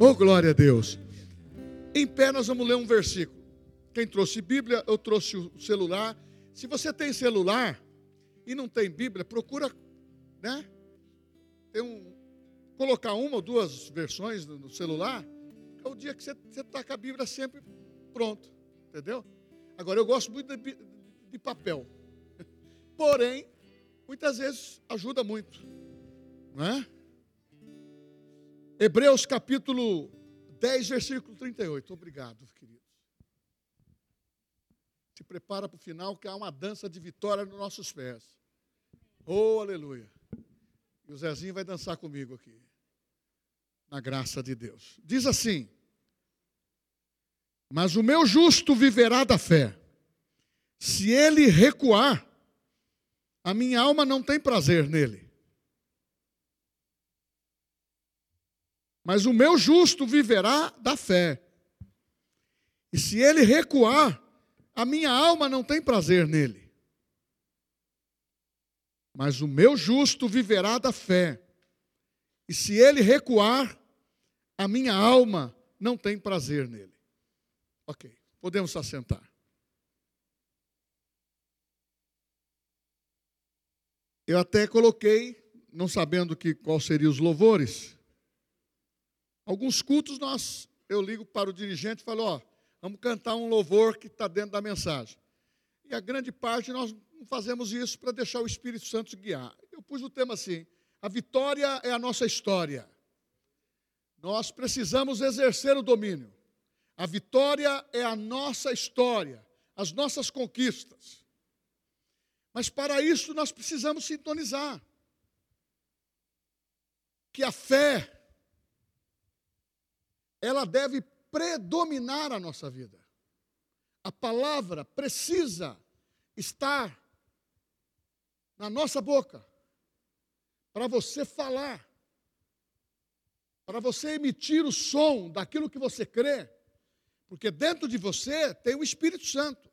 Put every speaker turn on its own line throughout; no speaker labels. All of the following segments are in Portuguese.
Oh, glória a Deus. Em pé, nós vamos ler um versículo. Quem trouxe Bíblia, eu trouxe o celular. Se você tem celular e não tem Bíblia, procura, né? Tem um, colocar uma ou duas versões no celular. É o dia que você está com a Bíblia sempre pronto, entendeu? Agora, eu gosto muito de, de papel. Porém, muitas vezes ajuda muito. Não é? Hebreus capítulo 10, versículo 38. Obrigado, queridos. Se prepara para o final, que há uma dança de vitória nos nossos pés. Oh, aleluia. E o Zezinho vai dançar comigo aqui. Na graça de Deus. Diz assim: Mas o meu justo viverá da fé. Se ele recuar, a minha alma não tem prazer nele. Mas o meu justo viverá da fé. E se ele recuar, a minha alma não tem prazer nele. Mas o meu justo viverá da fé. E se ele recuar, a minha alma não tem prazer nele. Ok, podemos assentar. Eu até coloquei, não sabendo que qual seriam os louvores, Alguns cultos nós, eu ligo para o dirigente e falo, ó, vamos cantar um louvor que está dentro da mensagem. E a grande parte nós não fazemos isso para deixar o Espírito Santo guiar. Eu pus o tema assim: a vitória é a nossa história. Nós precisamos exercer o domínio. A vitória é a nossa história, as nossas conquistas. Mas para isso nós precisamos sintonizar. Que a fé ela deve predominar a nossa vida. A palavra precisa estar na nossa boca para você falar, para você emitir o som daquilo que você crê, porque dentro de você tem o Espírito Santo.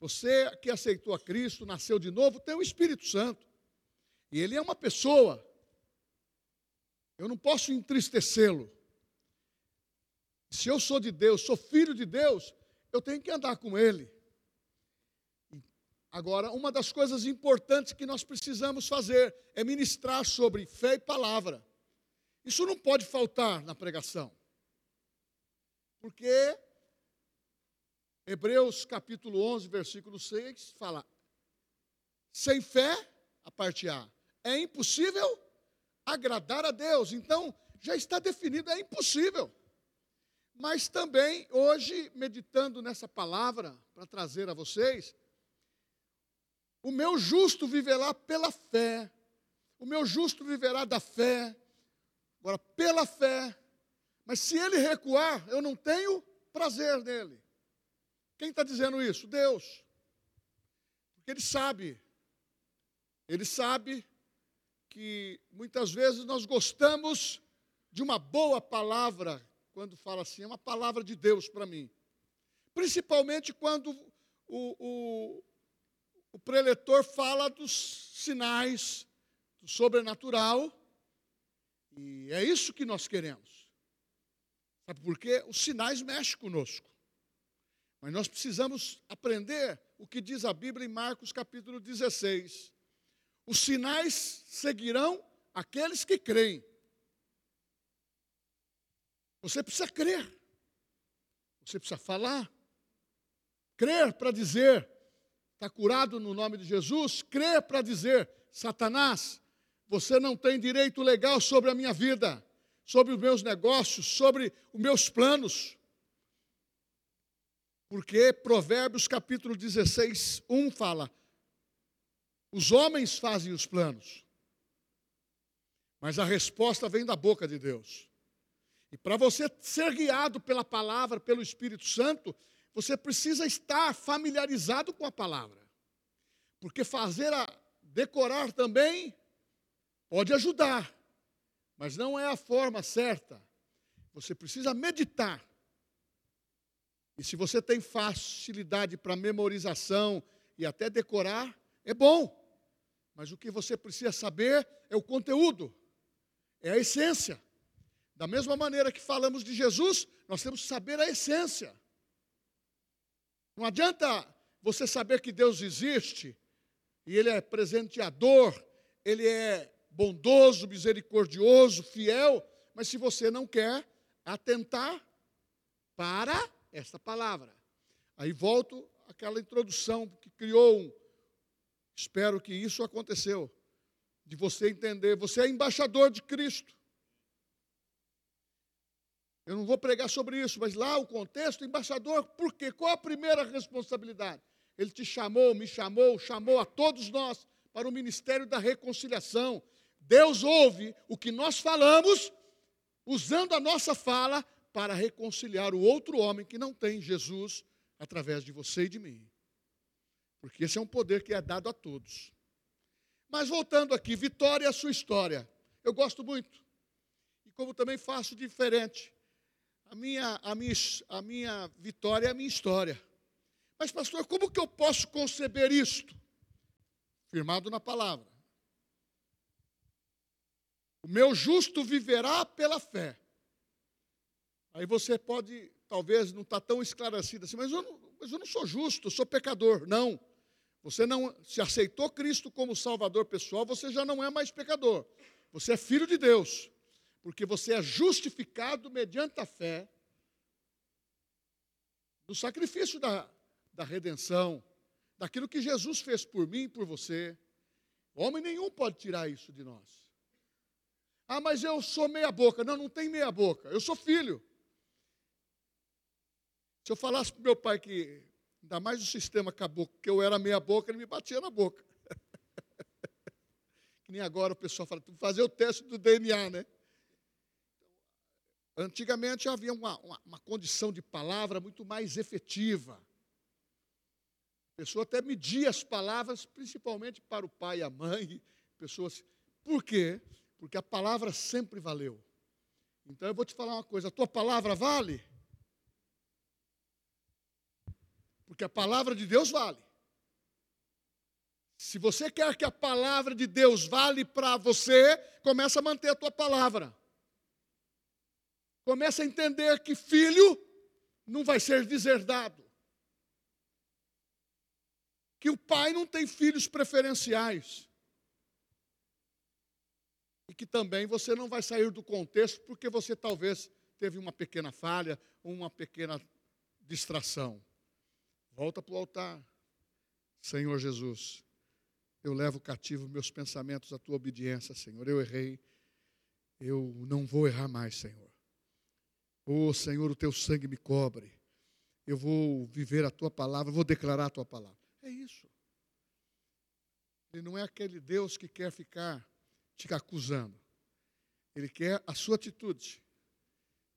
Você que aceitou a Cristo, nasceu de novo, tem o Espírito Santo. E ele é uma pessoa. Eu não posso entristecê-lo. Se eu sou de Deus, sou filho de Deus, eu tenho que andar com Ele. Agora, uma das coisas importantes que nós precisamos fazer é ministrar sobre fé e palavra. Isso não pode faltar na pregação. Porque Hebreus capítulo 11, versículo 6 fala: sem fé, a parte A, é impossível agradar a Deus. Então, já está definido, é impossível. Mas também, hoje, meditando nessa palavra, para trazer a vocês, o meu justo viverá pela fé, o meu justo viverá da fé, agora, pela fé, mas se ele recuar, eu não tenho prazer nele. Quem está dizendo isso? Deus. Porque ele sabe, ele sabe que muitas vezes nós gostamos de uma boa palavra quando fala assim, é uma palavra de Deus para mim. Principalmente quando o, o, o preletor fala dos sinais do sobrenatural. E é isso que nós queremos. Sabe por quê? Os sinais mexem conosco. Mas nós precisamos aprender o que diz a Bíblia em Marcos capítulo 16. Os sinais seguirão aqueles que creem. Você precisa crer. Você precisa falar. Crer para dizer, está curado no nome de Jesus. Crer para dizer, Satanás, você não tem direito legal sobre a minha vida, sobre os meus negócios, sobre os meus planos. Porque Provérbios capítulo 16, 1 fala: os homens fazem os planos, mas a resposta vem da boca de Deus. E para você ser guiado pela palavra, pelo Espírito Santo, você precisa estar familiarizado com a palavra. Porque fazer a decorar também pode ajudar, mas não é a forma certa. Você precisa meditar. E se você tem facilidade para memorização e até decorar, é bom. Mas o que você precisa saber é o conteúdo, é a essência. Da mesma maneira que falamos de Jesus, nós temos que saber a essência. Não adianta você saber que Deus existe, e Ele é presenteador, Ele é bondoso, misericordioso, fiel, mas se você não quer atentar para esta palavra. Aí volto àquela introdução que criou um. Espero que isso aconteceu. De você entender, você é embaixador de Cristo. Eu não vou pregar sobre isso, mas lá o contexto, embaixador, por quê? Qual a primeira responsabilidade? Ele te chamou, me chamou, chamou a todos nós para o ministério da reconciliação. Deus ouve o que nós falamos, usando a nossa fala para reconciliar o outro homem que não tem Jesus através de você e de mim. Porque esse é um poder que é dado a todos. Mas voltando aqui, Vitória é a sua história. Eu gosto muito. E como também faço diferente. A minha, a minha, a minha vitória é a minha história. Mas, pastor, como que eu posso conceber isto? Firmado na palavra. O meu justo viverá pela fé. Aí você pode, talvez, não estar tá tão esclarecido assim, mas eu, não, mas eu não sou justo, eu sou pecador. Não. Você não se aceitou Cristo como Salvador pessoal, você já não é mais pecador. Você é filho de Deus porque você é justificado mediante a fé no sacrifício da, da redenção, daquilo que Jesus fez por mim e por você. Homem nenhum pode tirar isso de nós. Ah, mas eu sou meia boca. Não, não tem meia boca. Eu sou filho. Se eu falasse para meu pai que, ainda mais o sistema acabou, que eu era meia boca, ele me batia na boca. que nem agora o pessoal fala, fazer o teste do DNA, né? Antigamente havia uma, uma, uma, condição de palavra muito mais efetiva. A pessoa até media as palavras, principalmente para o pai e a mãe. Pessoas, por quê? Porque a palavra sempre valeu. Então eu vou te falar uma coisa: a tua palavra vale? Porque a palavra de Deus vale. Se você quer que a palavra de Deus vale para você, começa a manter a tua palavra. Começa a entender que filho não vai ser deserdado. Que o pai não tem filhos preferenciais. E que também você não vai sair do contexto porque você talvez teve uma pequena falha, uma pequena distração. Volta para o altar. Senhor Jesus, eu levo cativo meus pensamentos à tua obediência, Senhor. Eu errei. Eu não vou errar mais, Senhor. Oh Senhor, o teu sangue me cobre. Eu vou viver a tua palavra, vou declarar a tua palavra. É isso. Ele não é aquele Deus que quer ficar te acusando. Ele quer a sua atitude.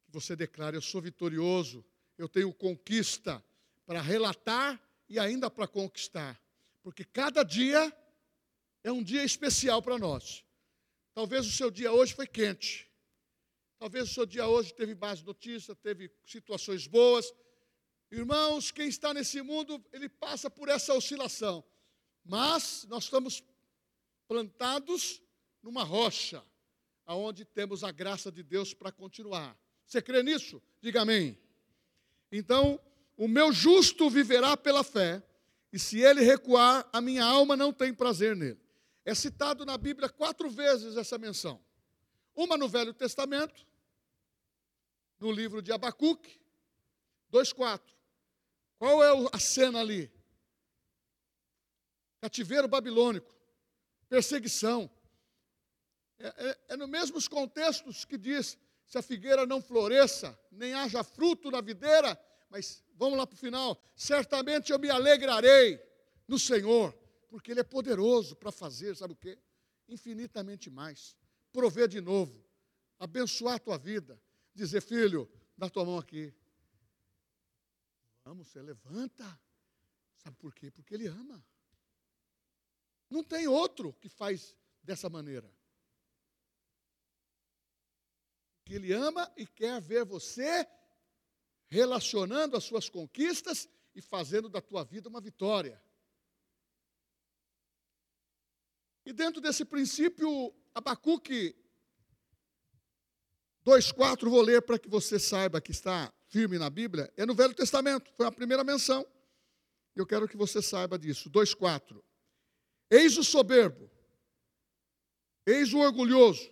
Que você declare: Eu sou vitorioso, eu tenho conquista para relatar e ainda para conquistar. Porque cada dia é um dia especial para nós. Talvez o seu dia hoje foi quente. Talvez o seu dia hoje teve mais notícias, teve situações boas. Irmãos, quem está nesse mundo, ele passa por essa oscilação. Mas nós estamos plantados numa rocha, aonde temos a graça de Deus para continuar. Você crê nisso? Diga amém. Então, o meu justo viverá pela fé, e se ele recuar, a minha alma não tem prazer nele. É citado na Bíblia quatro vezes essa menção. Uma no Velho Testamento, no livro de Abacuque 2,4. Qual é a cena ali? Cativeiro babilônico, perseguição. É, é, é no mesmos contextos que diz: se a figueira não floresça, nem haja fruto na videira, mas vamos lá para o final: certamente eu me alegrarei no Senhor, porque Ele é poderoso para fazer, sabe o quê? Infinitamente mais. Prover de novo, abençoar a tua vida, dizer, filho, dá tua mão aqui. Vamos, você levanta. Sabe por quê? Porque ele ama. Não tem outro que faz dessa maneira. Que ele ama e quer ver você relacionando as suas conquistas e fazendo da tua vida uma vitória. E dentro desse princípio, Abacuque 2,4 vou ler para que você saiba que está firme na Bíblia. É no Velho Testamento, foi a primeira menção. Eu quero que você saiba disso. 2,4. Eis o soberbo, eis o orgulhoso.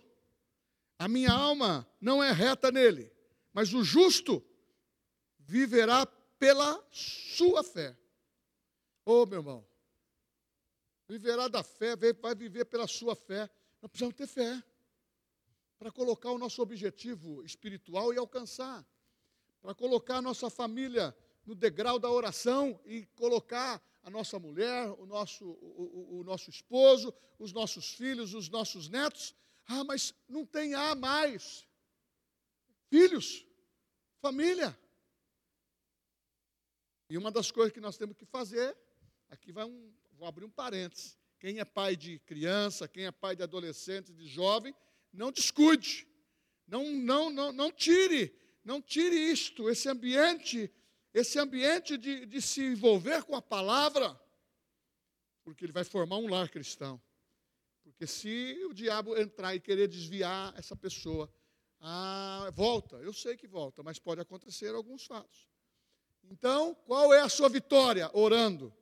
A minha alma não é reta nele, mas o justo viverá pela sua fé. Oh, meu irmão, viverá da fé, vai viver pela sua fé. Nós precisamos ter fé para colocar o nosso objetivo espiritual e alcançar, para colocar a nossa família no degrau da oração e colocar a nossa mulher, o nosso, o, o, o nosso esposo, os nossos filhos, os nossos netos. Ah, mas não tem A mais. Filhos, família. E uma das coisas que nós temos que fazer, aqui vai um, vou abrir um parênteses. Quem é pai de criança, quem é pai de adolescente, de jovem, não descuide, não, não, não, não tire, não tire isto, esse ambiente, esse ambiente de, de se envolver com a palavra, porque ele vai formar um lar cristão. Porque se o diabo entrar e querer desviar essa pessoa, ah, volta, eu sei que volta, mas pode acontecer alguns fatos. Então, qual é a sua vitória? Orando.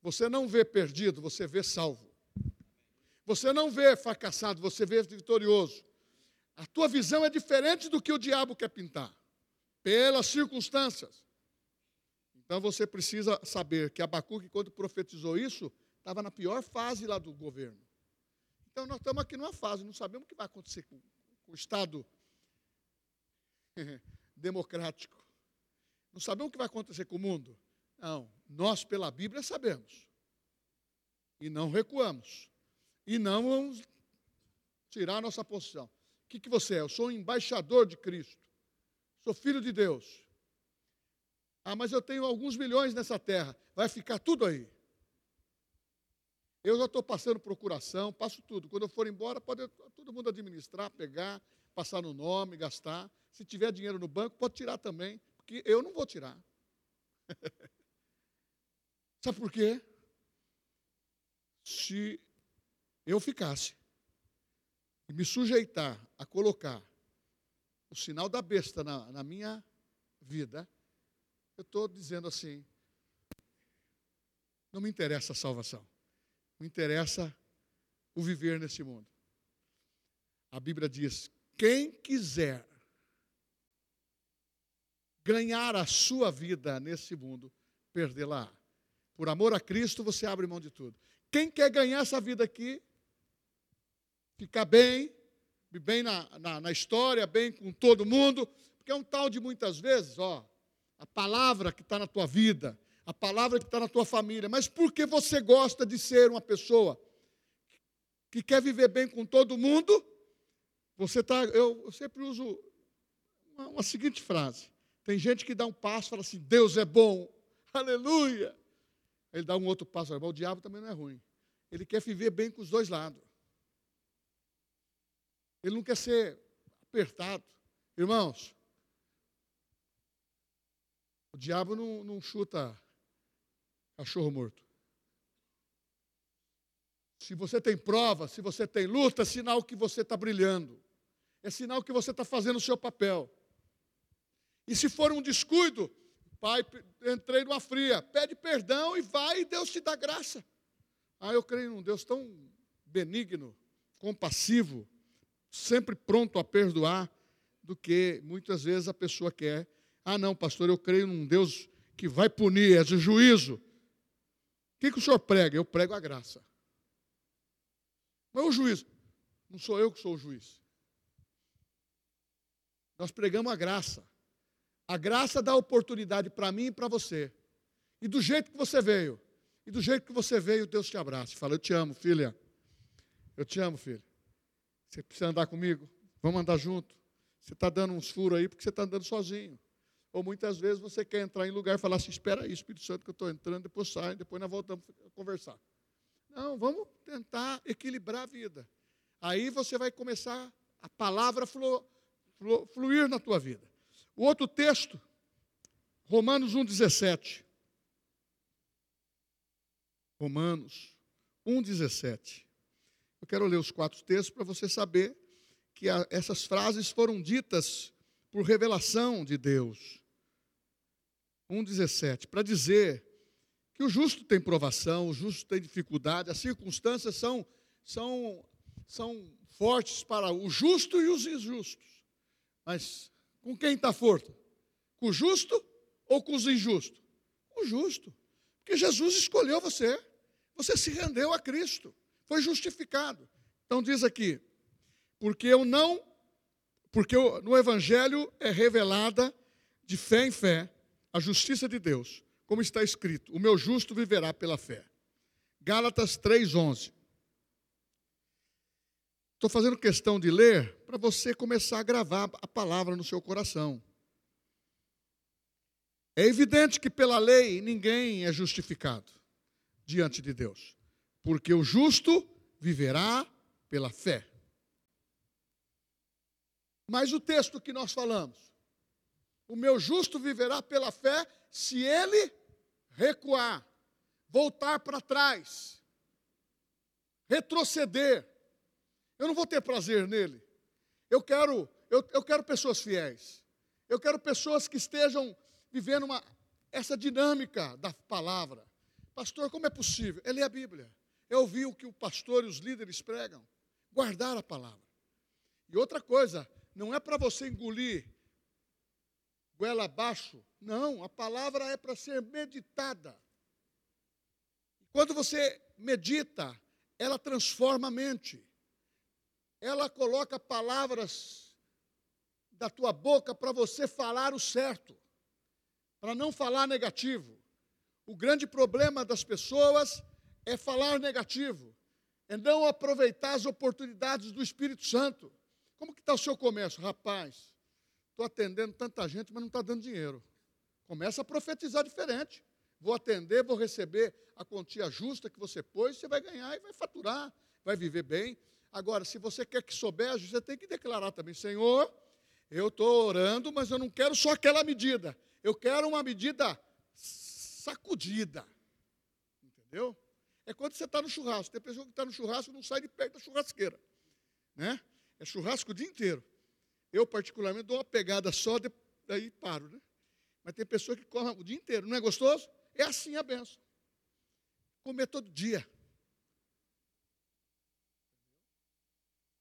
Você não vê perdido, você vê salvo. Você não vê fracassado, você vê vitorioso. A tua visão é diferente do que o diabo quer pintar, pelas circunstâncias. Então você precisa saber que Abacuque, quando profetizou isso, estava na pior fase lá do governo. Então nós estamos aqui numa fase, não sabemos o que vai acontecer com, o Estado democrático. Não sabemos o que vai acontecer com o mundo. Não, nós pela Bíblia sabemos. E não recuamos e não vamos tirar a nossa posição. O que, que você é? Eu sou um embaixador de Cristo. Sou filho de Deus. Ah, mas eu tenho alguns milhões nessa terra. Vai ficar tudo aí. Eu já estou passando procuração, passo tudo. Quando eu for embora, pode todo mundo administrar, pegar, passar no nome, gastar. Se tiver dinheiro no banco, pode tirar também, porque eu não vou tirar. Sabe por quê? Se eu ficasse e me sujeitar a colocar o sinal da besta na, na minha vida, eu estou dizendo assim: não me interessa a salvação, me interessa o viver nesse mundo. A Bíblia diz: quem quiser ganhar a sua vida nesse mundo, perdê-la. Por amor a Cristo, você abre mão de tudo. Quem quer ganhar essa vida aqui, ficar bem, bem na, na, na história, bem com todo mundo, porque é um tal de muitas vezes, ó, a palavra que está na tua vida, a palavra que está na tua família, mas porque você gosta de ser uma pessoa que quer viver bem com todo mundo, você está. Eu, eu, sempre uso uma, uma, seguinte frase: tem gente que dá um passo e fala assim, Deus é bom, aleluia. Ele dá um outro passo, mas o diabo também não é ruim. Ele quer viver bem com os dois lados. Ele não quer ser apertado. Irmãos, o diabo não, não chuta cachorro morto. Se você tem prova, se você tem luta, é sinal que você está brilhando. É sinal que você está fazendo o seu papel. E se for um descuido, pai, entrei numa fria, pede perdão e vai e Deus te dá graça. Ah, eu creio num Deus tão benigno, compassivo, sempre pronto a perdoar, do que muitas vezes a pessoa quer. Ah, não, pastor, eu creio num Deus que vai punir, é de juízo. O que, que o senhor prega? Eu prego a graça. Mas o juízo, não sou eu que sou o juiz. Nós pregamos a graça. A graça dá oportunidade para mim e para você. E do jeito que você veio. E do jeito que você veio, Deus te abraça. Fala, eu te amo, filha. Eu te amo, filho. Você precisa andar comigo? Vamos andar junto. Você está dando uns furos aí porque você está andando sozinho. Ou muitas vezes você quer entrar em lugar e falar assim: espera aí, Espírito Santo, que eu estou entrando, depois sai, depois nós voltamos a conversar. Não, vamos tentar equilibrar a vida. Aí você vai começar a palavra flu, flu, fluir na tua vida. O outro texto, Romanos 1,17. Romanos 1,17. Eu quero ler os quatro textos para você saber que a, essas frases foram ditas por revelação de Deus. 1,17, para dizer que o justo tem provação, o justo tem dificuldade, as circunstâncias são, são, são fortes para o justo e os injustos. Mas com quem está forte? Com o justo ou com os injustos? Com o justo. Porque Jesus escolheu você. Você se rendeu a Cristo. Foi justificado. Então diz aqui, porque eu não, porque no Evangelho é revelada de fé em fé a justiça de Deus, como está escrito: o meu justo viverá pela fé. Gálatas 3,11. Estou fazendo questão de ler para você começar a gravar a palavra no seu coração. É evidente que pela lei ninguém é justificado diante de Deus, porque o justo viverá pela fé. Mas o texto que nós falamos, o meu justo viverá pela fé se ele recuar, voltar para trás, retroceder. Eu não vou ter prazer nele. Eu quero, eu, eu quero pessoas fiéis. Eu quero pessoas que estejam vivendo uma, essa dinâmica da palavra. Pastor, como é possível? É ler a Bíblia. É ouvir o que o pastor e os líderes pregam. Guardar a palavra. E outra coisa, não é para você engolir goela abaixo. Não, a palavra é para ser meditada. Quando você medita, ela transforma a mente. Ela coloca palavras da tua boca para você falar o certo para não falar negativo. O grande problema das pessoas é falar negativo, é não aproveitar as oportunidades do Espírito Santo. Como que está o seu comércio? Rapaz, estou atendendo tanta gente, mas não está dando dinheiro. Começa a profetizar diferente. Vou atender, vou receber a quantia justa que você pôs, você vai ganhar e vai faturar, vai viver bem. Agora, se você quer que souber, você tem que declarar também, Senhor, eu estou orando, mas eu não quero só aquela medida. Eu quero uma medida sacudida. Entendeu? É quando você está no churrasco. Tem pessoa que está no churrasco e não sai de perto da churrasqueira. Né? É churrasco o dia inteiro. Eu, particularmente, dou uma pegada só, daí paro. Né? Mas tem pessoa que corre o dia inteiro. Não é gostoso? É assim a benção. Comer todo dia.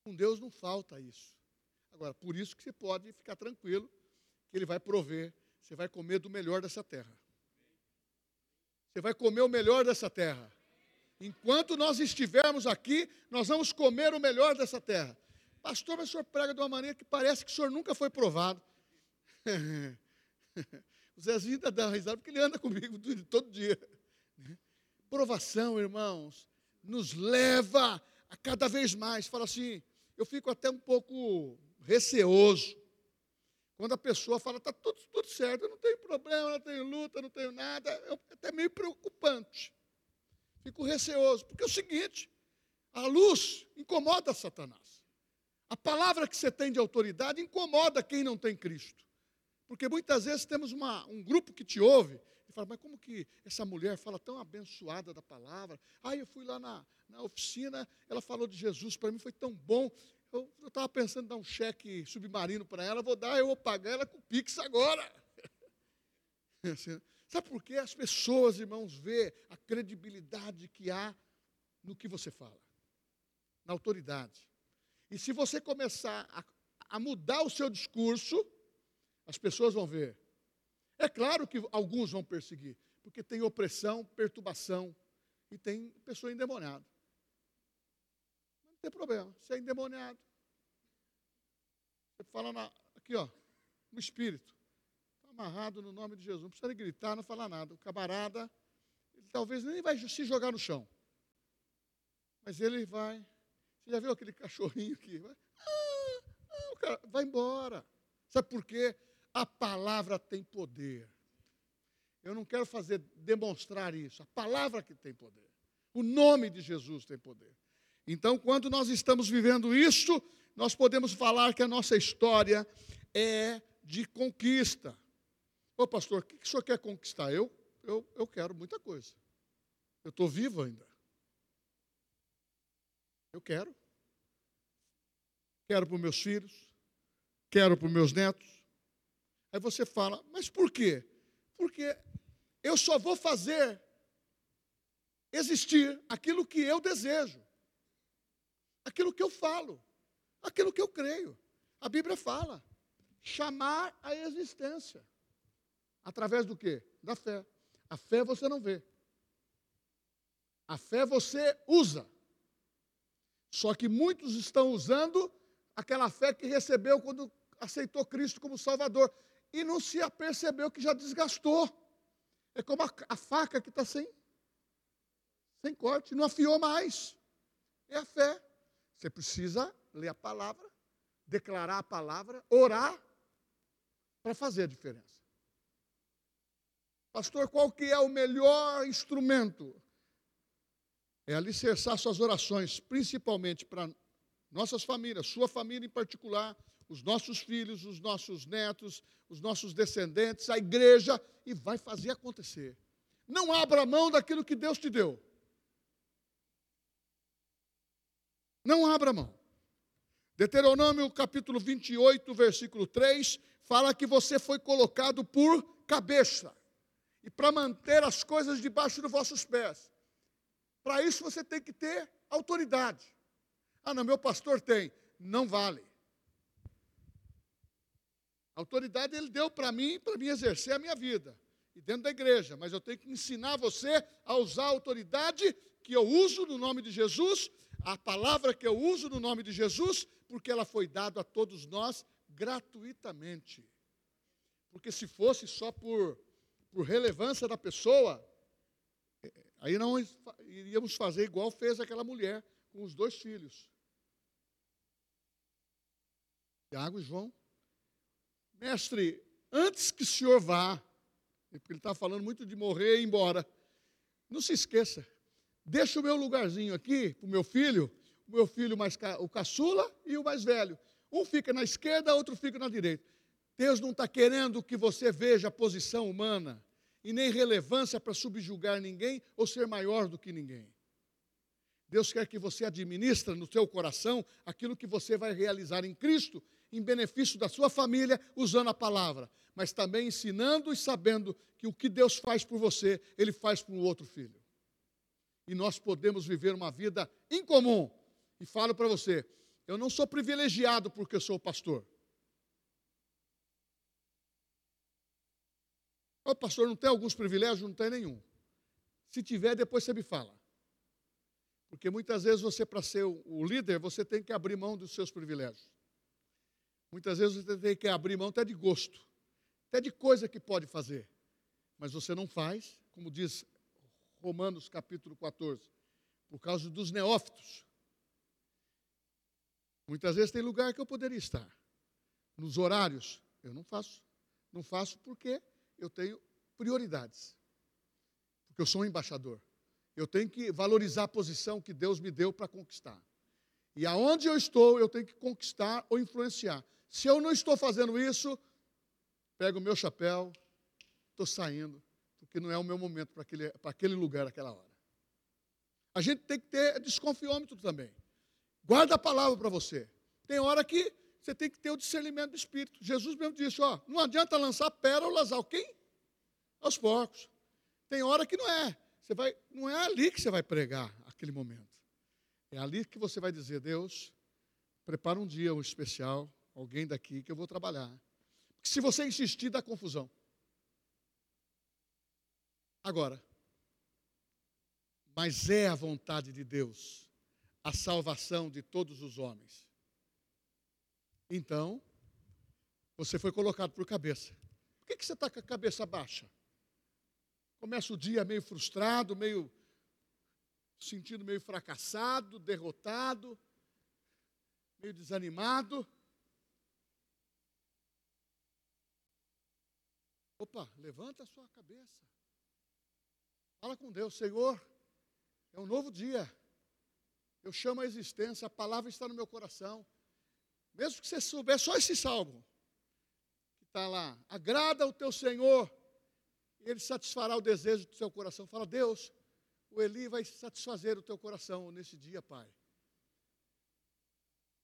Com Deus não falta isso. Agora, por isso que você pode ficar tranquilo que Ele vai prover você vai comer do melhor dessa terra. Você vai comer o melhor dessa terra. Enquanto nós estivermos aqui, nós vamos comer o melhor dessa terra. Pastor, mas o senhor prega de uma maneira que parece que o senhor nunca foi provado. o Zezinho ainda dá uma risada porque ele anda comigo todo dia. Provação, irmãos, nos leva a cada vez mais. Fala assim, eu fico até um pouco receoso quando a pessoa fala, está tudo, tudo certo, eu não tenho problema, não tenho luta, não tenho nada, é até meio preocupante. Fico receoso, porque é o seguinte, a luz incomoda Satanás. A palavra que você tem de autoridade incomoda quem não tem Cristo. Porque muitas vezes temos uma, um grupo que te ouve e fala, mas como que essa mulher fala tão abençoada da palavra? Ah, eu fui lá na, na oficina, ela falou de Jesus, para mim foi tão bom. Eu estava pensando em dar um cheque submarino para ela, vou dar, eu vou pagar ela com o Pix agora. Sabe por quê? As pessoas, irmãos, vê a credibilidade que há no que você fala, na autoridade. E se você começar a, a mudar o seu discurso, as pessoas vão ver. É claro que alguns vão perseguir, porque tem opressão, perturbação, e tem pessoa endemoniada tem problema. Você é endemoniado. Você fala na, aqui, ó, no espírito. Amarrado no nome de Jesus. Não precisa gritar, não falar nada. O camarada, ele talvez nem vai se jogar no chão. Mas ele vai. Você já viu aquele cachorrinho aqui? Vai, ah, ah, cara, vai embora. Sabe por quê? A palavra tem poder. Eu não quero fazer demonstrar isso. A palavra que tem poder. O nome de Jesus tem poder. Então, quando nós estamos vivendo isso, nós podemos falar que a nossa história é de conquista. Ô pastor, o que o senhor quer conquistar? Eu, eu, eu quero muita coisa. Eu estou vivo ainda. Eu quero. quero para os meus filhos, quero para os meus netos. Aí você fala, mas por quê? Porque eu só vou fazer existir aquilo que eu desejo, aquilo que eu falo, aquilo que eu creio. A Bíblia fala, chamar a existência. Através do quê? Da fé. A fé você não vê. A fé você usa. Só que muitos estão usando aquela fé que recebeu quando aceitou Cristo como Salvador e não se apercebeu que já desgastou. É como a, a faca que está sem, sem corte, não afiou mais. É a fé. Você precisa ler a palavra, declarar a palavra, orar para fazer a diferença. Pastor, qual que é o melhor instrumento? É alicerçar suas orações, principalmente para nossas famílias, sua família em particular, os nossos filhos, os nossos netos, os nossos descendentes, a igreja, e vai fazer acontecer. Não abra mão daquilo que Deus te deu. Não abra mão. Deuteronômio capítulo 28, versículo 3, fala que você foi colocado por cabeça e para manter as coisas debaixo dos vossos pés. Para isso você tem que ter autoridade. Ah, não, meu pastor tem. Não vale. A autoridade ele deu para mim, para mim exercer a minha vida. E dentro da igreja. Mas eu tenho que ensinar você a usar a autoridade que eu uso no nome de Jesus, a palavra que eu uso no nome de Jesus, porque ela foi dada a todos nós gratuitamente. Porque se fosse só por, por relevância da pessoa, eh, aí não iríamos fazer igual fez aquela mulher com os dois filhos. Tiago e João. Mestre, antes que o senhor vá, porque ele está falando muito de morrer e ir embora, não se esqueça, deixa o meu lugarzinho aqui para o meu filho, o meu filho mais o caçula e o mais velho. Um fica na esquerda, outro fica na direita. Deus não está querendo que você veja a posição humana e nem relevância para subjugar ninguém ou ser maior do que ninguém. Deus quer que você administre no seu coração aquilo que você vai realizar em Cristo, em benefício da sua família, usando a palavra, mas também ensinando e sabendo que o que Deus faz por você, Ele faz por um outro filho. E nós podemos viver uma vida incomum. E falo para você, eu não sou privilegiado porque sou pastor. O pastor não tem alguns privilégios? Não tem nenhum. Se tiver, depois você me fala. Porque muitas vezes você, para ser o líder, você tem que abrir mão dos seus privilégios. Muitas vezes você tem que abrir mão até de gosto, até de coisa que pode fazer. Mas você não faz, como diz Romanos capítulo 14, por causa dos neófitos. Muitas vezes tem lugar que eu poderia estar. Nos horários, eu não faço. Não faço porque eu tenho prioridades. Porque eu sou um embaixador. Eu tenho que valorizar a posição que Deus me deu para conquistar. E aonde eu estou, eu tenho que conquistar ou influenciar. Se eu não estou fazendo isso, pego o meu chapéu, estou saindo, porque não é o meu momento para aquele, aquele lugar, aquela hora. A gente tem que ter desconfiômetro também. Guarda a palavra para você. Tem hora que você tem que ter o discernimento do Espírito. Jesus mesmo disse: ó, não adianta lançar pérolas ao quem? Aos porcos. Tem hora que não é. Você vai, não é ali que você vai pregar aquele momento. É ali que você vai dizer, Deus, prepara um dia um especial, alguém daqui que eu vou trabalhar. Porque se você insistir, dá confusão. Agora, mas é a vontade de Deus a salvação de todos os homens. Então, você foi colocado por cabeça. Por que, que você está com a cabeça baixa? Começa o dia meio frustrado, meio sentindo meio fracassado, derrotado, meio desanimado. Opa, levanta a sua cabeça. Fala com Deus, Senhor, é um novo dia. Eu chamo a existência, a palavra está no meu coração. Mesmo que você souber só esse salmo, que está lá, agrada o teu Senhor ele satisfará o desejo do seu coração. Fala, Deus, o Eli vai satisfazer o teu coração nesse dia, Pai.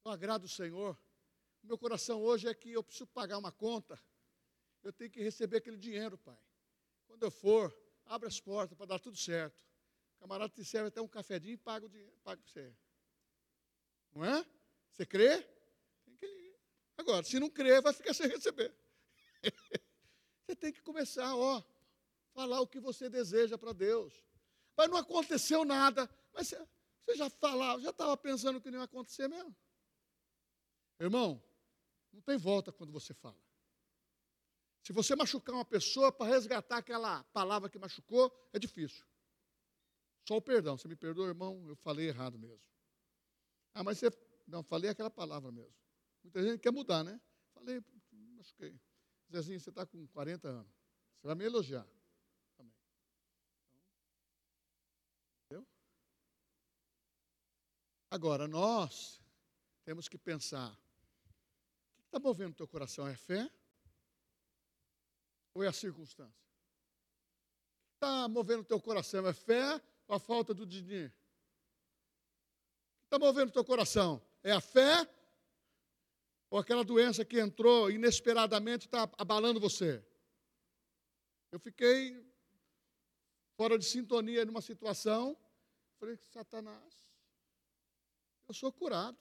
eu agrado o Senhor. Meu coração hoje é que eu preciso pagar uma conta. Eu tenho que receber aquele dinheiro, Pai. Quando eu for, abre as portas para dar tudo certo. O camarada te serve até um cafedinho e paga o dinheiro, paga para você. Não é? Você crê? Agora, se não crer, vai ficar sem receber. você tem que começar, ó, falar o que você deseja para Deus. Mas não aconteceu nada. Mas você já falava, já estava pensando que não ia acontecer mesmo. Irmão, não tem volta quando você fala. Se você machucar uma pessoa para resgatar aquela palavra que machucou, é difícil. Só o perdão. Você me perdoa, irmão? Eu falei errado mesmo. Ah, mas você. Não, falei aquela palavra mesmo. Muita gente quer mudar, né? Falei, machuquei. Zezinho, você está com 40 anos. Você vai me elogiar. Entendeu? Agora, nós temos que pensar: o que está movendo o teu coração? É fé? Ou é a circunstância? O que está movendo o teu coração? É fé ou a falta do dinheiro? O que está movendo o teu coração? É a fé ou aquela doença que entrou inesperadamente está abalando você? Eu fiquei fora de sintonia numa situação. Falei, Satanás, eu sou curado.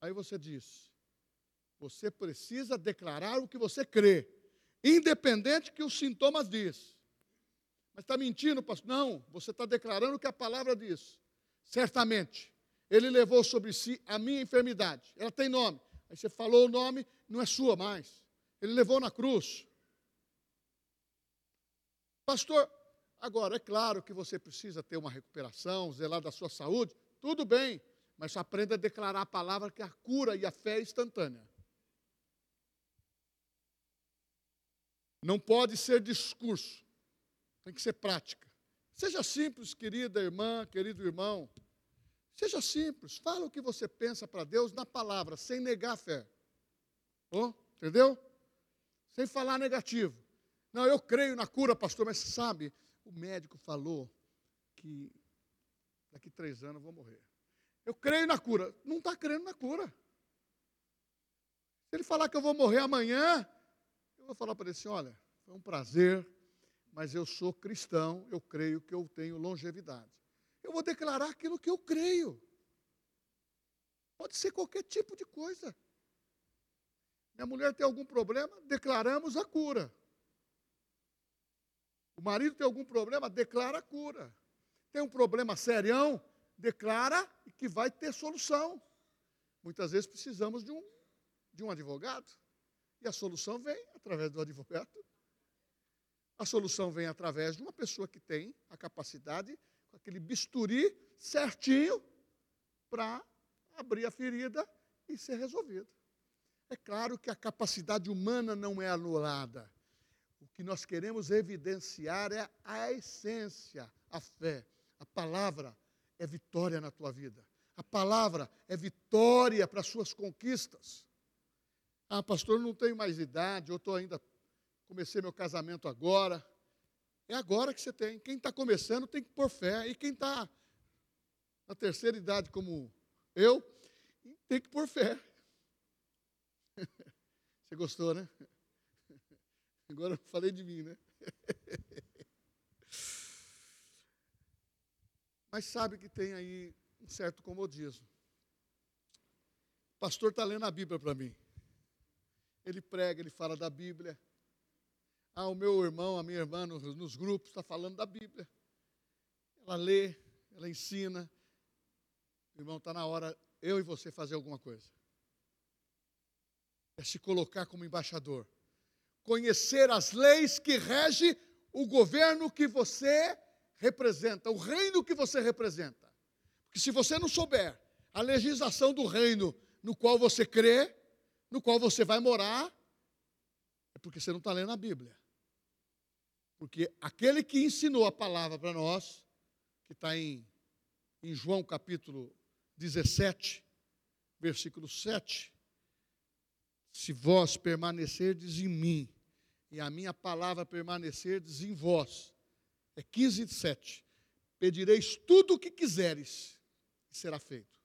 Aí você diz, você precisa declarar o que você crê, independente que os sintomas diz. Mas está mentindo, pastor? Não, você está declarando o que a palavra diz. Certamente, ele levou sobre si a minha enfermidade. Ela tem nome. Aí você falou o nome, não é sua mais. Ele levou na cruz. Pastor, agora é claro que você precisa ter uma recuperação, zelar da sua saúde, tudo bem, mas aprenda a declarar a palavra que a cura e a fé é instantânea. Não pode ser discurso, tem que ser prática. Seja simples, querida irmã, querido irmão. Seja simples, fala o que você pensa para Deus na palavra, sem negar a fé. Oh, entendeu? Sem falar negativo. Não, eu creio na cura, pastor, mas sabe, o médico falou que daqui três anos eu vou morrer. Eu creio na cura. Não está crendo na cura. Se ele falar que eu vou morrer amanhã, eu vou falar para ele assim: olha, foi um prazer, mas eu sou cristão, eu creio que eu tenho longevidade. Eu vou declarar aquilo que eu creio. Pode ser qualquer tipo de coisa. Minha mulher tem algum problema, declaramos a cura. O marido tem algum problema, declara a cura. Tem um problema serião, declara que vai ter solução. Muitas vezes precisamos de um, de um advogado. E a solução vem através do advogado. A solução vem através de uma pessoa que tem a capacidade aquele bisturi certinho para abrir a ferida e ser resolvido. É claro que a capacidade humana não é anulada. O que nós queremos evidenciar é a essência, a fé. A palavra é vitória na tua vida. A palavra é vitória para as suas conquistas. Ah, pastor, não tenho mais idade, eu estou ainda, comecei meu casamento agora. É agora que você tem. Quem está começando tem que pôr fé. E quem está na terceira idade, como eu, tem que pôr fé. Você gostou, né? Agora eu falei de mim, né? Mas sabe que tem aí um certo comodismo. O pastor está lendo a Bíblia para mim. Ele prega, ele fala da Bíblia. Ah, o meu irmão, a minha irmã nos, nos grupos está falando da Bíblia. Ela lê, ela ensina. Irmão, está na hora eu e você fazer alguma coisa. É se colocar como embaixador. Conhecer as leis que regem o governo que você representa, o reino que você representa. Porque se você não souber a legislação do reino no qual você crê, no qual você vai morar, é porque você não está lendo a Bíblia. Porque aquele que ensinou a palavra para nós, que está em, em João capítulo 17, versículo 7, se vós permanecerdes em mim e a minha palavra permanecerdes em vós, é 15, 7, pedireis tudo o que quiseres e será feito.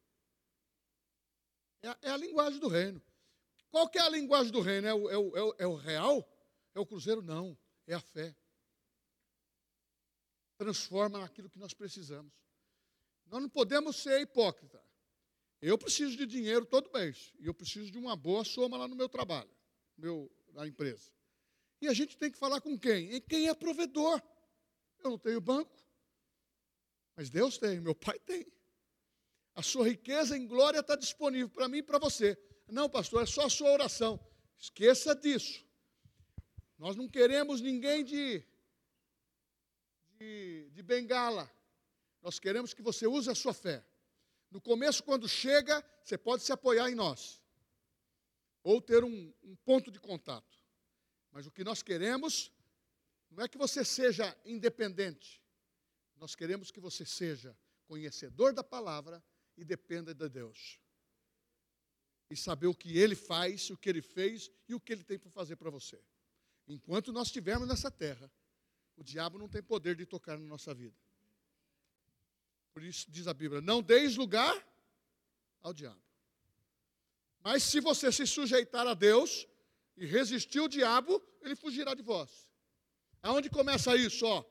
É, é, a linguagem do reino. Qual que é a linguagem do reino? É o, é, o, é, o, é o real? É o cruzeiro? Não. É a fé. Transforma naquilo que nós precisamos. Nós não podemos ser hipócrita. Eu preciso de dinheiro todo mês. E eu preciso de uma boa soma lá no meu trabalho, meu, na empresa. E a gente tem que falar com quem? Em quem é provedor. Eu não tenho banco, mas Deus tem, meu pai tem. A sua riqueza em glória está disponível para mim e para você. Não, pastor, é só a sua oração. Esqueça disso. Nós não queremos ninguém de, de, de bengala. Nós queremos que você use a sua fé. No começo, quando chega, você pode se apoiar em nós. Ou ter um, um ponto de contato. Mas o que nós queremos não é que você seja independente. Nós queremos que você seja conhecedor da palavra e dependa de Deus. E saber o que Ele faz, o que Ele fez e o que Ele tem para fazer para você. Enquanto nós estivermos nessa terra, o diabo não tem poder de tocar na nossa vida. Por isso diz a Bíblia: não deis lugar ao diabo. Mas se você se sujeitar a Deus e resistir ao diabo, ele fugirá de vós. Aonde começa isso? Ó,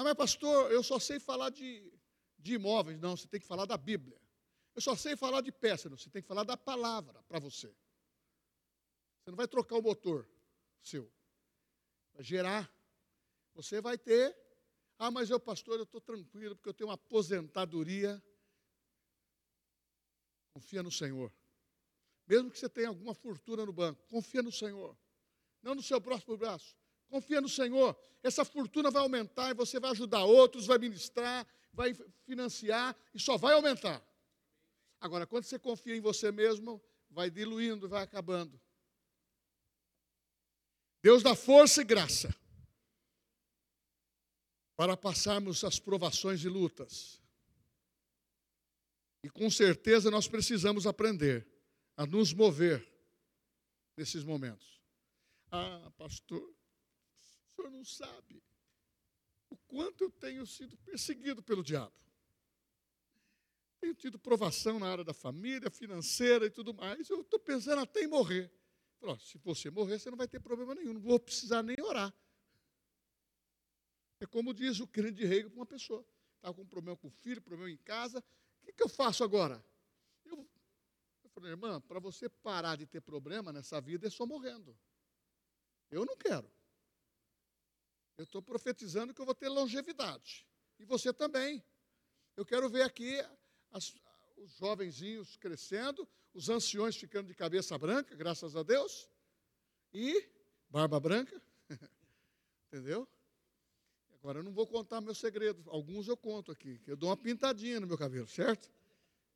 Ah, mas pastor, eu só sei falar de, de imóveis. Não, você tem que falar da Bíblia. Eu só sei falar de peça. Não, você tem que falar da palavra para você. Você não vai trocar o motor seu. Vai gerar. Você vai ter. Ah, mas eu, pastor, eu estou tranquilo porque eu tenho uma aposentadoria. Confia no Senhor. Mesmo que você tenha alguma fortuna no banco, confia no Senhor. Não no seu próximo braço. Confia no Senhor. Essa fortuna vai aumentar e você vai ajudar outros, vai ministrar, vai financiar e só vai aumentar. Agora, quando você confia em você mesmo, vai diluindo, vai acabando. Deus dá força e graça para passarmos as provações e lutas. E com certeza nós precisamos aprender a nos mover nesses momentos. Ah, pastor, senhor não sabe o quanto eu tenho sido perseguido pelo diabo. Tenho tido provação na área da família, financeira e tudo mais. Eu estou pensando até em morrer. Falou, se você morrer, você não vai ter problema nenhum, não vou precisar nem orar. É como diz o crente de rei para uma pessoa. Estava com um problema com o filho, problema em casa. O que, que eu faço agora? Eu, eu falei, irmã, para você parar de ter problema nessa vida é só morrendo. Eu não quero. Eu estou profetizando que eu vou ter longevidade. E você também. Eu quero ver aqui as, os jovenzinhos crescendo, os anciões ficando de cabeça branca, graças a Deus, e barba branca. Entendeu? Agora eu não vou contar meu segredo. Alguns eu conto aqui, que eu dou uma pintadinha no meu cabelo, certo?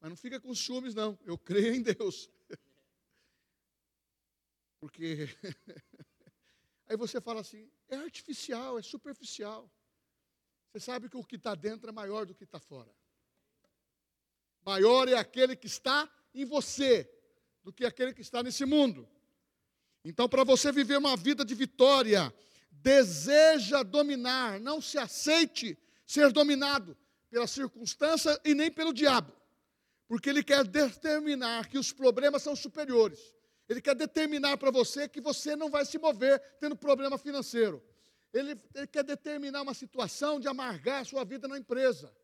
Mas não fica com ciúmes, não. Eu creio em Deus. Porque Aí você fala assim: é artificial, é superficial. Você sabe que o que está dentro é maior do que está fora. Maior é aquele que está em você do que aquele que está nesse mundo. Então, para você viver uma vida de vitória, deseja dominar, não se aceite ser dominado pela circunstância e nem pelo diabo, porque ele quer determinar que os problemas são superiores. Ele quer determinar para você que você não vai se mover tendo problema financeiro. Ele, ele, quer determinar uma situação de amargar a sua vida na empresa.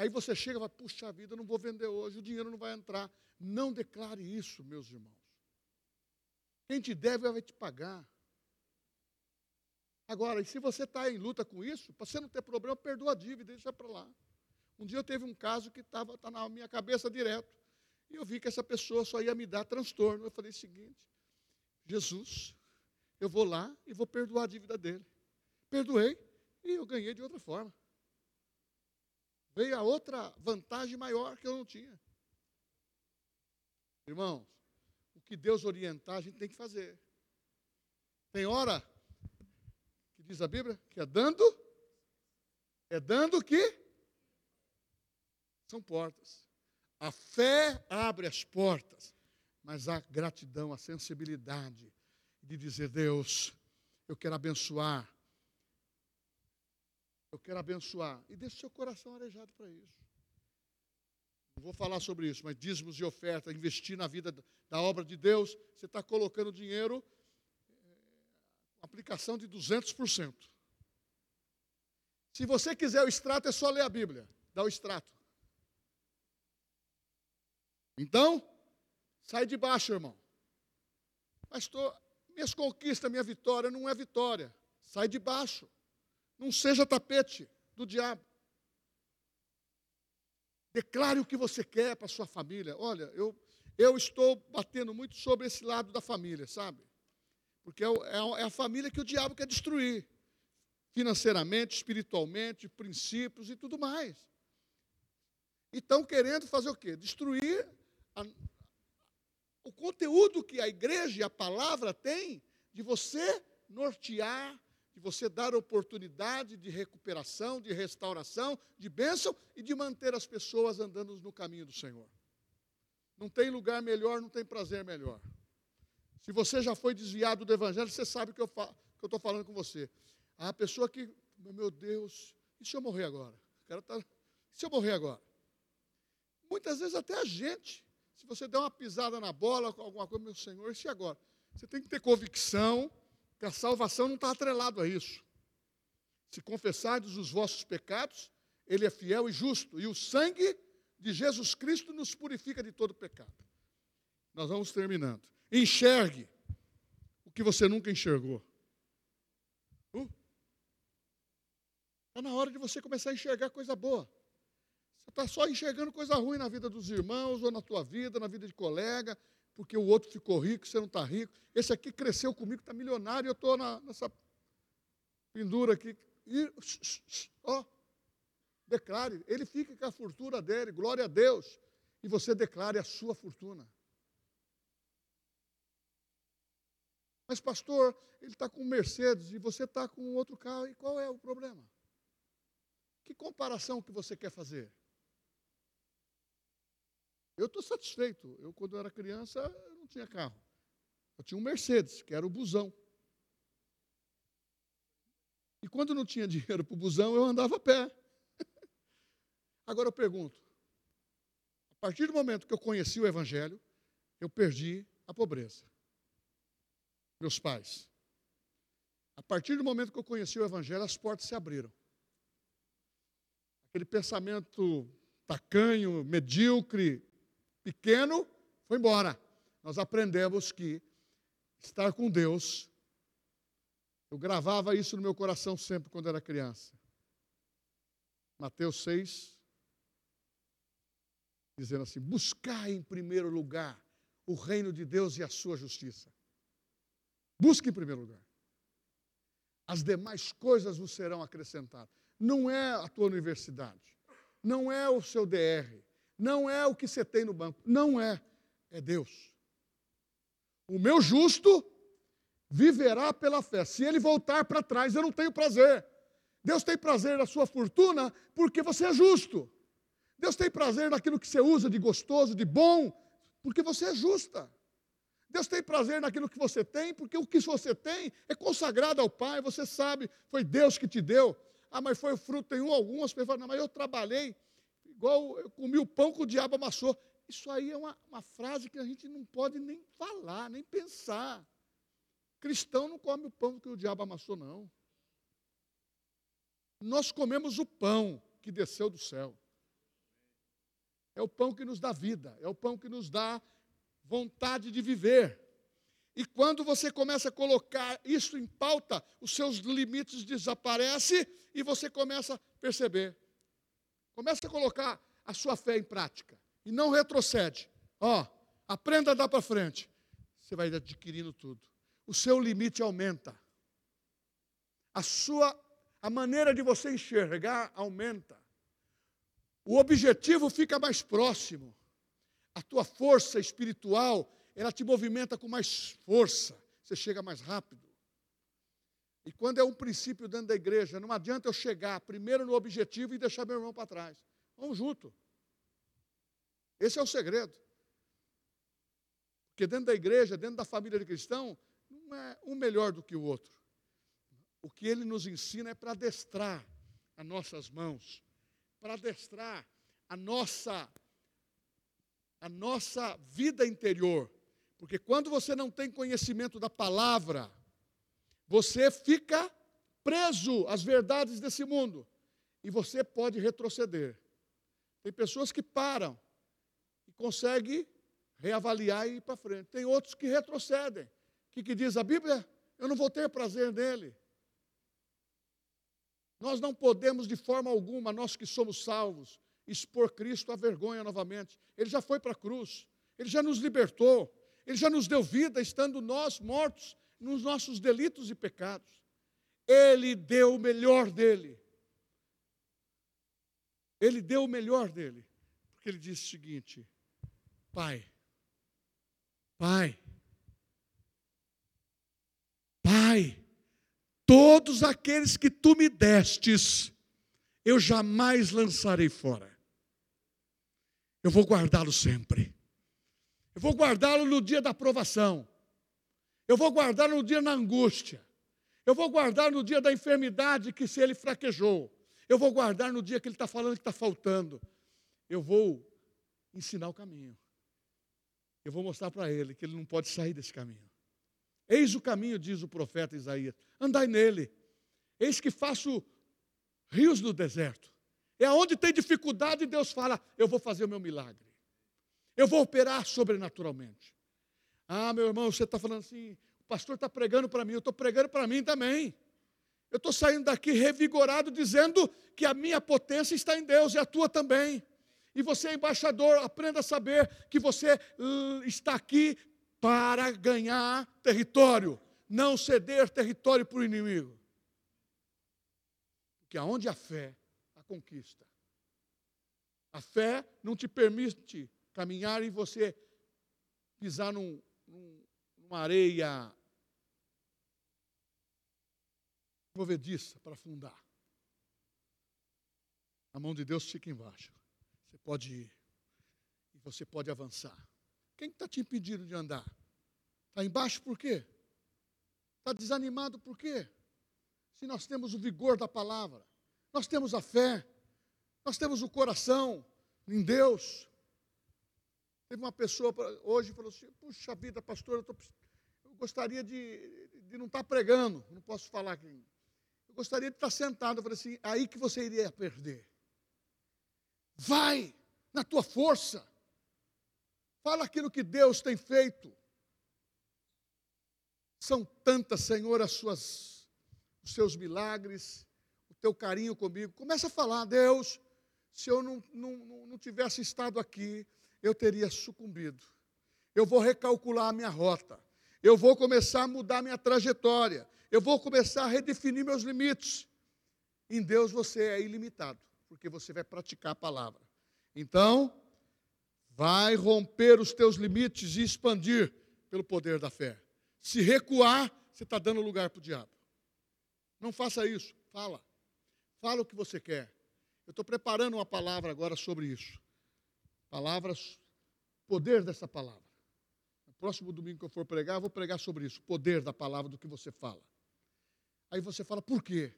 Aí você chega e fala, puxa vida, não vou vender hoje, o dinheiro não vai entrar. Não declare isso, meus irmãos. Quem te deve vai te pagar. Agora, e se você está em luta com isso, para você não ter problema, perdoa a dívida, deixa para lá. Um dia eu teve um caso que estava tá na minha cabeça direto. E eu vi que essa pessoa só ia me dar transtorno. Eu falei o seguinte: Jesus, eu vou lá e vou perdoar a dívida dele. Perdoei e eu ganhei de outra forma. Veio a outra vantagem maior que eu não tinha. Irmãos, o que Deus orientar, a gente tem que fazer. Tem hora que diz a Bíblia que é dando, é dando que são portas. A fé abre as portas, mas a gratidão, a sensibilidade de dizer: Deus, eu quero abençoar Eu quero abençoar. E deixe seu coração arejado para isso. Não vou falar sobre isso, mas dízimos e oferta, investir na vida da obra de Deus, você está colocando dinheiro, é, aplicação de 200%. Se você quiser o extrato, é só ler a Bíblia, dá o extrato. Então, sai de baixo, irmão. Pastor, minhas conquistas, minha vitória não é vitória. Sai de baixo. Não seja tapete do diabo. Declare o que você quer para sua família. Olha, eu, eu estou batendo muito sobre esse lado da família, sabe? Porque é, é, é a família que o diabo quer destruir financeiramente, espiritualmente, princípios e tudo mais. E estão querendo fazer o quê? Destruir a, o conteúdo que a igreja e a palavra tem de você nortear, de você dar oportunidade de recuperação, de restauração, de bênção e de manter as pessoas andando no caminho do Senhor. Não tem lugar melhor, não tem prazer melhor. Se você já foi desviado do Evangelho, você sabe que eu estou falando com você. A pessoa que, meu Deus, e se eu morrer agora? O cara tá, se eu morrer agora? Muitas vezes até a gente se você der uma pisada na bola alguma coisa, meu Senhor, e agora? Você tem que ter convicção que a salvação não está atrelado a isso. Se confessardes os vossos pecados, Ele é fiel e justo, e o sangue de Jesus Cristo nos purifica de todo pecado. Nós vamos terminando. Enxergue o que você nunca enxergou. Está tá na hora de você começar a enxergar coisa boa. Você está só enxergando coisa ruim na vida dos irmãos, ou na tua vida, na vida de colega, porque o outro ficou rico, você não está rico. Esse aqui cresceu comigo, está milionário, eu estou nessa pendura aqui. E, ó, declare, ele fica com a fortuna dele, glória a Deus. E você declare a sua fortuna. Mas, pastor, ele está com Mercedes e você está com outro carro, e qual é o problema? Que comparação que você quer fazer? Eu estou satisfeito. Eu, quando eu era criança, eu não tinha carro. Eu tinha um Mercedes, que era o busão. E quando não tinha dinheiro para o busão, eu andava a pé. Agora eu pergunto: a partir do momento que eu conheci o Evangelho, eu perdi a pobreza. Meus pais. A partir do momento que eu conheci o Evangelho, as portas se abriram. Aquele pensamento tacanho, medíocre, pequeno, foi embora. Nós aprendemos que estar com Deus, eu gravava isso no meu coração sempre quando era criança. Mateus 6, dizendo assim: buscar em primeiro lugar o reino de Deus e a sua justiça. Busque em primeiro lugar. As demais coisas vos serão acrescentadas. Não é a tua universidade, não é o seu DR, não é o que você tem no banco, não é, é Deus. O meu justo viverá pela fé. Se ele voltar para trás, eu não tenho prazer. Deus tem prazer na sua fortuna porque você é justo. Deus tem prazer naquilo que você usa de gostoso, de bom, porque você é justa. Deus tem prazer naquilo que você tem, porque o que você tem é consagrado ao Pai, você sabe, foi Deus que te deu. Ah, mas foi o fruto, tem um, algumas pessoas não, mas eu trabalhei igual eu comi o pão que o diabo amassou. Isso aí é uma, uma frase que a gente não pode nem falar, nem pensar. Cristão não come o pão que o diabo amassou, não. Nós comemos o pão que desceu do céu. É o pão que nos dá vida, é o pão que nos dá vontade de viver. E quando você começa a colocar isso em pauta, os seus limites desaparecem e você começa a perceber. Comece a colocar a sua fé em prática. E não retrocede. Ó, aprenda a dar para frente. Você vai adquirindo tudo. O seu limite aumenta. A sua a maneira de você enxergar aumenta. O objetivo fica mais próximo. A tua força espiritual, ela te movimenta com mais força. Você chega mais rápido. E quando é um princípio dentro da igreja, não adianta eu chegar primeiro no objetivo e deixar meu irmão para trás. Vamos junto. Esse é o segredo. Porque dentro da igreja, dentro da família de cristão, não é um melhor do que o outro. O que ele nos ensina é para adestrar as nossas mãos, para adestrar a nossa a nossa vida interior. Porque quando você não tem conhecimento da palavra, você fica preso às verdades desse mundo e você pode retroceder. Tem pessoas que param e conseguem reavaliar e ir para frente. Tem outros que retrocedem. O que, que diz a Bíblia? Eu não vou ter prazer nele. Nós não podemos, de forma alguma, nós que somos salvos, expor Cristo à vergonha novamente. Ele já foi para a cruz, ele já nos libertou, ele já nos deu vida, estando nós mortos nos nossos delitos e pecados. Ele deu o melhor dele. Ele deu o melhor dele, porque ele disse o seguinte: Pai, Pai, Pai, todos aqueles que tu me destes, eu jamais lançarei fora. Eu vou guardá-lo sempre. Eu vou guardá-lo no dia da aprovação. Eu vou guardá-lo no dia da angústia. Eu vou guardar no dia da enfermidade que se ele fraquejou. Eu vou guardar no dia que ele está falando que está faltando. Eu vou ensinar o caminho. Eu vou mostrar para ele que ele não pode sair desse caminho. Eis o caminho, diz o profeta Isaías. Andai nele. Eis que faço rios no deserto. É onde tem dificuldade, Deus fala: Eu vou fazer o meu milagre. Eu vou operar sobrenaturalmente. Ah, meu irmão, você está falando assim, o pastor está pregando para mim, eu estou pregando para mim também. Eu estou saindo daqui revigorado, dizendo que a minha potência está em Deus e a tua também. E você embaixador, aprenda a saber que você uh, está aqui para ganhar território, não ceder território para o inimigo. Porque aonde a fé, a conquista. A fé não te permite caminhar e você pisar num, numa areia movediça para afundar. A mão de Deus fica embaixo. Você pode ir. E você pode avançar. Quem está te impedindo de andar? Está embaixo por quê? Está desanimado por quê? Se nós temos o vigor da palavra, nós temos a fé, nós temos o coração em Deus. Teve uma pessoa hoje falou assim: Puxa vida, pastor, eu, tô, eu gostaria de, de não estar tá pregando, não posso falar aqui. Eu gostaria de estar tá sentado. Eu falei assim: aí que você iria perder. Vai na tua força. Fala aquilo que Deus tem feito. São tantas, Senhor, as suas, os seus milagres, o teu carinho comigo. Começa a falar, Deus, se eu não, não, não tivesse estado aqui, eu teria sucumbido. Eu vou recalcular a minha rota. Eu vou começar a mudar minha trajetória. Eu vou começar a redefinir meus limites. Em Deus você é ilimitado porque você vai praticar a palavra. Então, vai romper os teus limites e expandir pelo poder da fé. Se recuar, você está dando lugar para o diabo. Não faça isso. Fala. Fala o que você quer. Eu estou preparando uma palavra agora sobre isso. Palavras, poder dessa palavra. No próximo domingo que eu for pregar, eu vou pregar sobre isso. Poder da palavra, do que você fala. Aí você fala, por quê?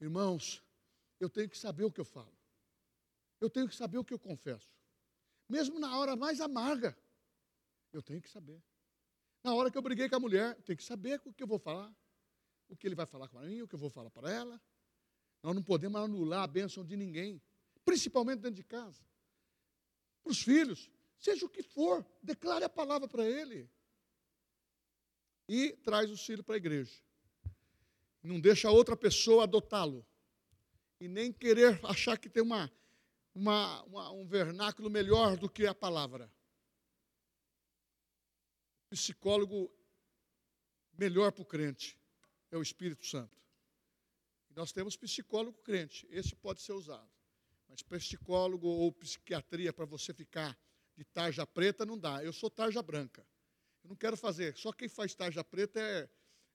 Irmãos, eu tenho que saber o que eu falo. Eu tenho que saber o que eu confesso. Mesmo na hora mais amarga, eu tenho que saber. Na hora que eu briguei com a mulher, eu tenho que saber o que eu vou falar. O que ele vai falar com mim, o que eu vou falar para ela. Nós não podemos anular a bênção de ninguém, principalmente dentro de casa. Para os filhos, seja o que for, declare a palavra para ele. E traz o filho para a igreja. Não deixa outra pessoa adotá-lo e nem querer achar que tem uma, uma, uma, um vernáculo melhor do que a palavra. Psicólogo melhor para o crente é o Espírito Santo. Nós temos psicólogo crente, esse pode ser usado. Mas psicólogo ou psiquiatria para você ficar de tarja preta não dá. Eu sou tarja branca. Eu não quero fazer. Só quem faz tarja preta é,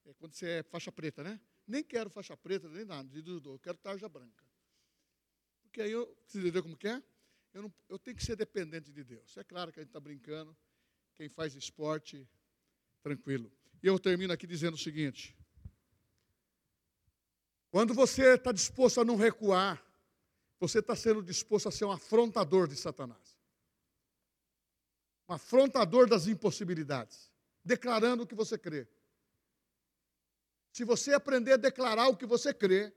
é quando você é faixa preta, né? Nem quero faixa preta, nem nada eu quero tarja branca. Porque aí eu, você entendeu como que é? Eu, não, eu tenho que ser dependente de Deus. É claro que a gente está brincando, quem faz esporte, tranquilo. E eu termino aqui dizendo o seguinte: Quando você está disposto a não recuar, você está sendo disposto a ser um afrontador de Satanás. Um afrontador das impossibilidades, declarando o que você crê. Se você aprender a declarar o que você crê,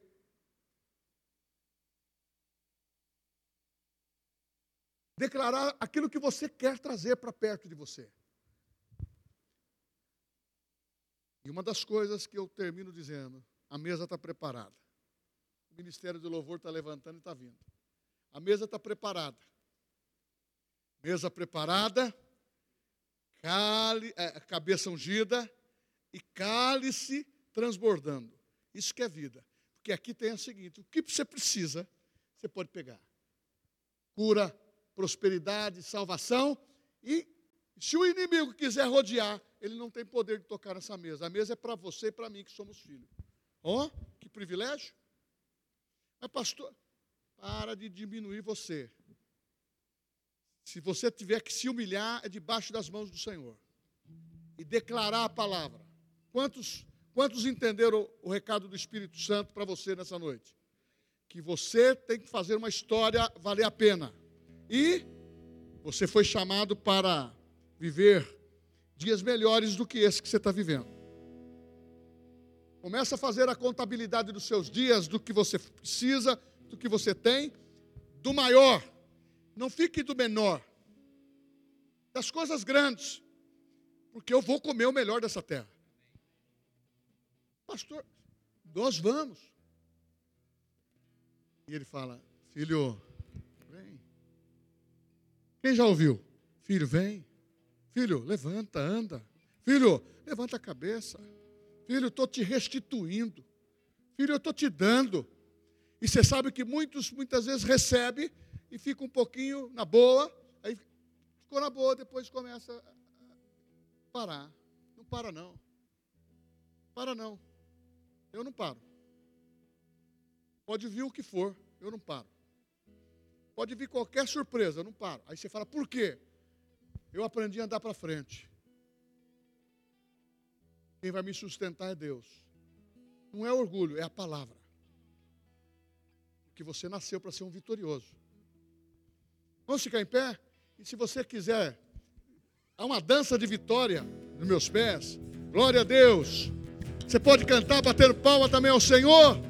declarar aquilo que você quer trazer para perto de você. E uma das coisas que eu termino dizendo, a mesa está preparada. O Ministério do Louvor está levantando e está vindo. A mesa está preparada. Mesa preparada, cale, é, cabeça ungida e cálice transbordando. Isso que é vida. Porque aqui tem o seguinte: o que você precisa, você pode pegar. Cura, prosperidade, salvação. E se o inimigo quiser rodear, ele não tem poder de tocar nessa mesa. A mesa é para você e para mim, que somos filhos. Ó, oh, que privilégio. Mas, pastor, para de diminuir você. Se você tiver que se humilhar, é debaixo das mãos do Senhor. E declarar a palavra. Quantos, quantos entenderam o, o recado do Espírito Santo para você nessa noite? Que você tem que fazer uma história valer a pena. E você foi chamado para viver dias melhores do que esse que você está vivendo. Começa a fazer a contabilidade dos seus dias, do que você precisa, do que você tem, do maior. Não fique do menor. Das coisas grandes. Porque eu vou comer o melhor dessa terra. Pastor, nós vamos. E ele fala: Filho, quem já ouviu? Filho, vem. Filho, levanta, anda. Filho, levanta a cabeça. Filho, eu estou te restituindo. Filho, eu estou te dando. E você sabe que muitos, muitas vezes recebe e fica um pouquinho na boa, aí ficou na boa, depois começa a parar. Não para não. Para não. Eu não paro. Pode vir o que for, eu não paro. Pode vir qualquer surpresa, eu não paro. Aí você fala, por quê? Eu aprendi a andar para frente. Quem vai me sustentar é Deus. Não é orgulho, é a palavra. Que você nasceu para ser um vitorioso. Vamos ficar em pé? E se você quiser, há uma dança de vitória nos meus pés. Glória a Deus. Você pode cantar, bater palma também ao Senhor.